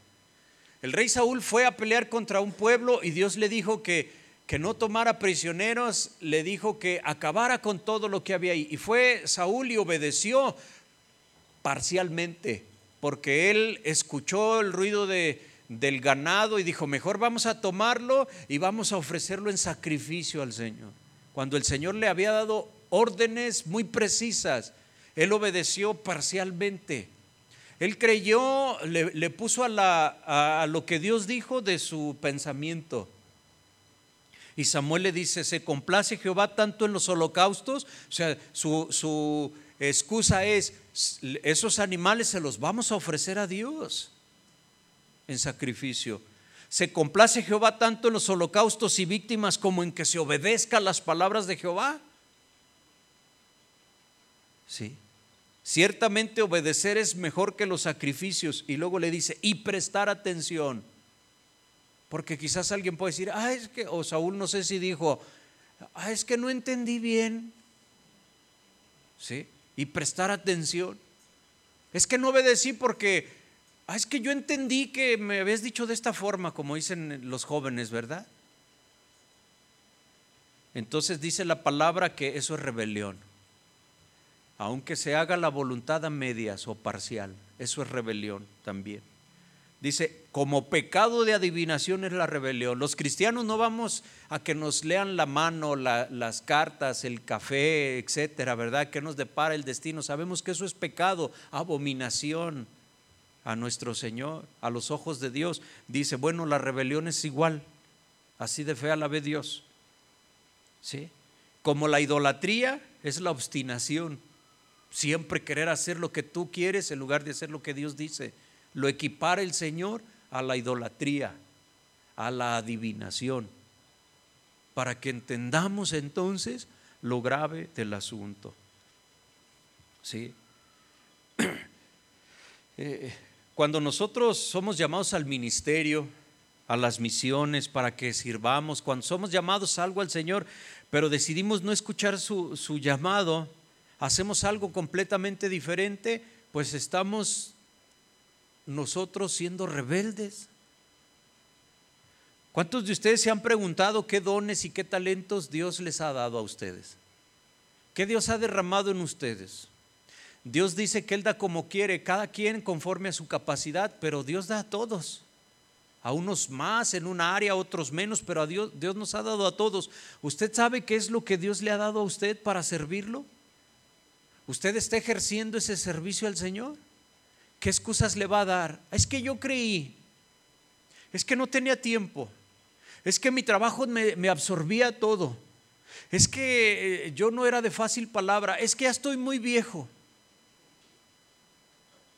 El rey Saúl fue a pelear contra un pueblo y Dios le dijo que, que no tomara prisioneros, le dijo que acabara con todo lo que había ahí. Y fue Saúl y obedeció parcialmente, porque él escuchó el ruido de, del ganado y dijo, mejor vamos a tomarlo y vamos a ofrecerlo en sacrificio al Señor. Cuando el Señor le había dado órdenes muy precisas, él obedeció parcialmente. Él creyó, le, puso a, la, a lo que Dios dijo de su pensamiento. Y Samuel le dice, ¿se complace Jehová tanto en los holocaustos? O sea, su, su excusa es, esos animales se los vamos a ofrecer a Dios en sacrificio. ¿Se complace Jehová tanto en los holocaustos y víctimas como en que se obedezca las palabras de Jehová? Sí. Ciertamente obedecer es mejor que los sacrificios. Y luego le dice, y prestar atención. Porque quizás alguien puede decir, ah, es que, o Saúl no sé si dijo, ah, es que no entendí bien. ¿Sí? Y prestar atención. Es que no obedecí porque Ah, es que yo entendí que me habías dicho de esta forma, como dicen los jóvenes, ¿verdad? Entonces dice la palabra que eso es rebelión. Aunque se haga la voluntad a medias o parcial, eso es rebelión también. Dice, como pecado de adivinación es la rebelión. Los cristianos no vamos a que nos lean la mano, las cartas, el café, etcétera, ¿verdad? Que nos depara el destino. Sabemos que eso es pecado, abominación a nuestro Señor, a los ojos de Dios, dice, bueno, la rebelión es igual, así de fea la ve Dios. ¿Sí? Como la idolatría es la obstinación, siempre querer hacer lo que tú quieres en lugar de hacer lo que Dios dice. Lo equipara el Señor a la idolatría, a la adivinación, para que entendamos entonces lo grave del asunto. ¿Sí? eh, cuando nosotros somos llamados al ministerio, a las misiones, para que sirvamos, cuando somos llamados algo al Señor, pero decidimos no escuchar su, su llamado, hacemos algo completamente diferente, pues estamos nosotros siendo rebeldes. ¿Cuántos de ustedes se han preguntado qué dones y qué talentos Dios les ha dado a ustedes? ¿Qué Dios ha derramado en ustedes? Dios dice que Él da como quiere, cada quien conforme a su capacidad, pero Dios da a todos. A unos más en una área, a otros menos, pero a Dios, Dios nos ha dado a todos. ¿Usted sabe qué es lo que Dios le ha dado a usted para servirlo? ¿Usted está ejerciendo ese servicio al Señor? ¿Qué excusas le va a dar? Es que yo creí, es que no tenía tiempo, es que mi trabajo me, me absorbía todo, es que eh, yo no era de fácil palabra, es que ya estoy muy viejo.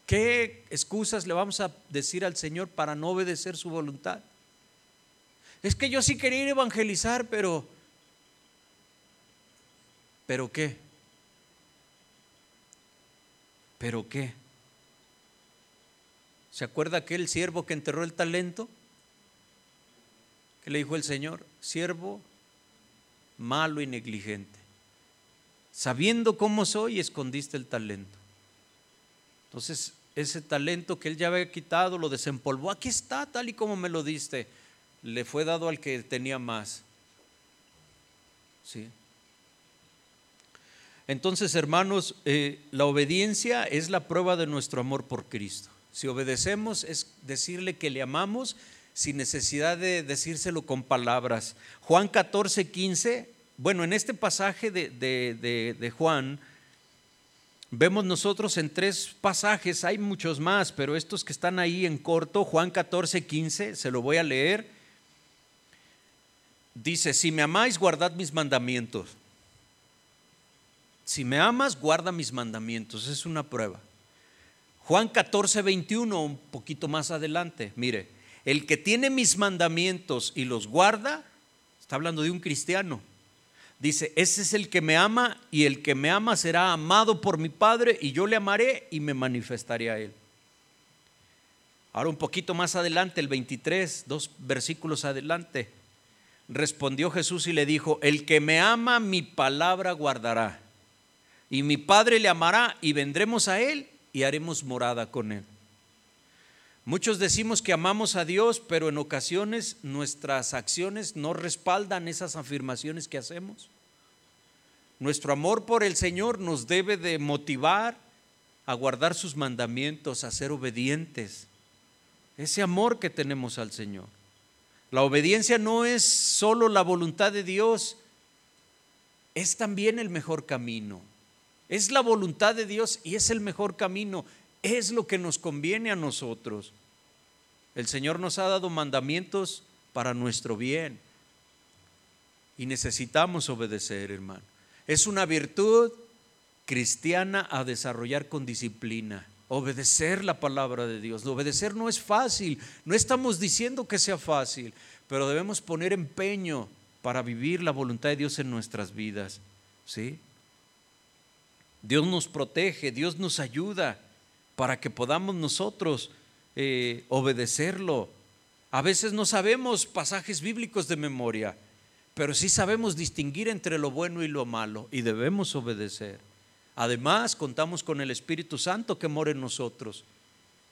¿Qué excusas le vamos a decir al Señor para no obedecer su voluntad? Es que yo sí quería ir a evangelizar, pero ¿Pero qué? ¿Pero qué? ¿Se acuerda aquel siervo que enterró el talento? ¿Qué le dijo el Señor? Siervo malo y negligente. Sabiendo cómo soy, escondiste el talento. Entonces, ese talento que él ya había quitado, lo desempolvó. Aquí está, tal y como me lo diste. Le fue dado al que tenía más. ¿Sí? Entonces, hermanos, eh, la obediencia es la prueba de nuestro amor por Cristo. Si obedecemos es decirle que le amamos sin necesidad de decírselo con palabras. Juan 14, 15, bueno, en este pasaje de, de Juan, vemos nosotros en tres pasajes, hay muchos más, pero estos que están ahí en corto, Juan 14, 15, se lo voy a leer. Dice, si me amáis, guardad mis mandamientos. Si me amas, guarda mis mandamientos. Es una prueba. Juan 14, 21, un poquito más adelante, mire, el que tiene mis mandamientos y los guarda, está hablando de un cristiano, dice, ese es el que me ama y el que me ama será amado por mi Padre y yo le amaré y me manifestaré a él. Ahora un poquito más adelante, el 23, dos versículos adelante, respondió Jesús y le dijo, el que me ama mi palabra guardará y mi Padre le amará y vendremos a él y haremos morada con Él. Muchos decimos que amamos a Dios, pero en ocasiones nuestras acciones no respaldan esas afirmaciones que hacemos. Nuestro amor por el Señor nos debe de motivar a guardar sus mandamientos, a ser obedientes. Ese amor que tenemos al Señor. La obediencia no es solo la voluntad de Dios, es también el mejor camino. Es la voluntad de Dios y es el mejor camino. Es lo que nos conviene a nosotros. El Señor nos ha dado mandamientos para nuestro bien. Y necesitamos obedecer, hermano. Es una virtud cristiana a desarrollar con disciplina. Obedecer la palabra de Dios. Obedecer no es fácil. No estamos diciendo que sea fácil, pero debemos poner empeño para vivir la voluntad de Dios en nuestras vidas. ¿Sí? Dios nos protege, Dios nos ayuda para que podamos nosotros eh, obedecerlo. A veces no sabemos pasajes bíblicos de memoria, pero sí sabemos distinguir entre lo bueno y lo malo y debemos obedecer. Además, contamos con el Espíritu Santo que mora en nosotros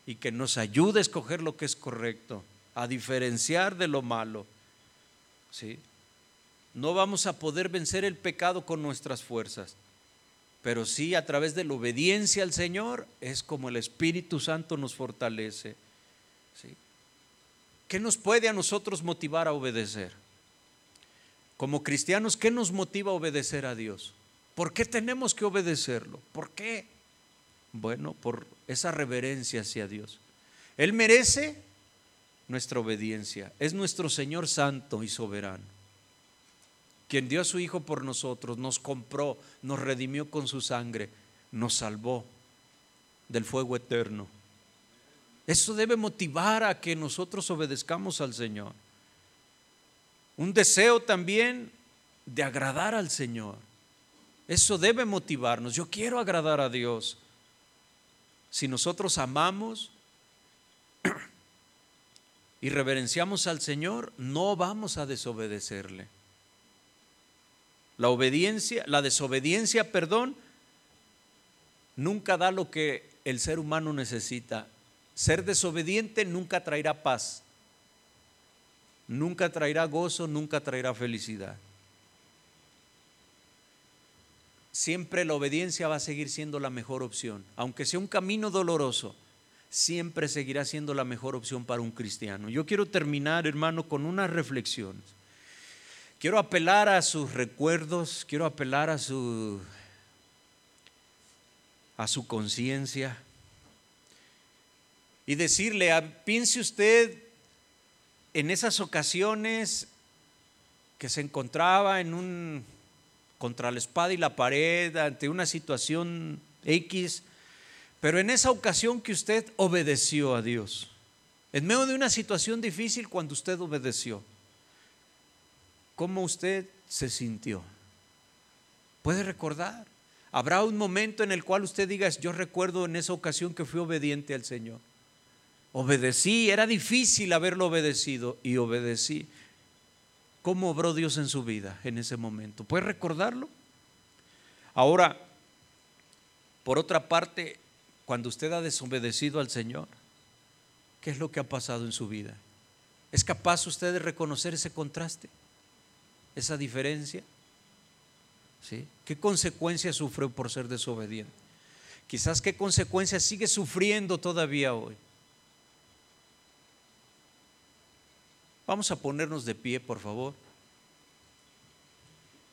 y que nos ayuda a escoger lo que es correcto, a diferenciar de lo malo. ¿Sí? No vamos a poder vencer el pecado con nuestras fuerzas pero sí a través de la obediencia al Señor es como el Espíritu Santo nos fortalece. ¿Qué nos puede a nosotros motivar a obedecer? Como cristianos, ¿qué nos motiva a obedecer a Dios? ¿Por qué tenemos que obedecerlo? ¿Por qué? Bueno, por esa reverencia hacia Dios. Él merece nuestra obediencia. Es nuestro Señor santo y soberano quien dio a su Hijo por nosotros, nos compró, nos redimió con su sangre, nos salvó del fuego eterno. Eso debe motivar a que nosotros obedezcamos al Señor. Un deseo también de agradar al Señor. Eso debe motivarnos. Yo quiero agradar a Dios. Si nosotros amamos y reverenciamos al Señor, no vamos a desobedecerle. La obediencia, la desobediencia, perdón, nunca da lo que el ser humano necesita. Ser desobediente nunca traerá paz, nunca traerá gozo, nunca traerá felicidad. Siempre la obediencia va a seguir siendo la mejor opción, aunque sea un camino doloroso, siempre seguirá siendo la mejor opción para un cristiano. Yo quiero terminar, hermano, con unas reflexiones. Quiero apelar a sus recuerdos, quiero apelar a su a su conciencia y decirle, piense usted en esas ocasiones que se encontraba en un contra la espada y la pared ante una situación X, pero en esa ocasión que usted obedeció a Dios, en medio de una situación difícil cuando usted obedeció. ¿Cómo usted se sintió? Puede recordar. Habrá un momento en el cual usted diga, yo recuerdo en esa ocasión que fui obediente al Señor. Obedecí, era difícil haberlo obedecido y obedecí. ¿Cómo obró Dios en su vida en ese momento? ¿Puede recordarlo? Ahora, por otra parte, cuando usted ha desobedecido al Señor, ¿qué es lo que ha pasado en su vida? ¿Es capaz usted de reconocer ese contraste, esa diferencia? ¿Sí? ¿Qué consecuencias sufrió por ser desobediente? Quizás qué consecuencias sigue sufriendo todavía hoy. Vamos a ponernos de pie, por favor.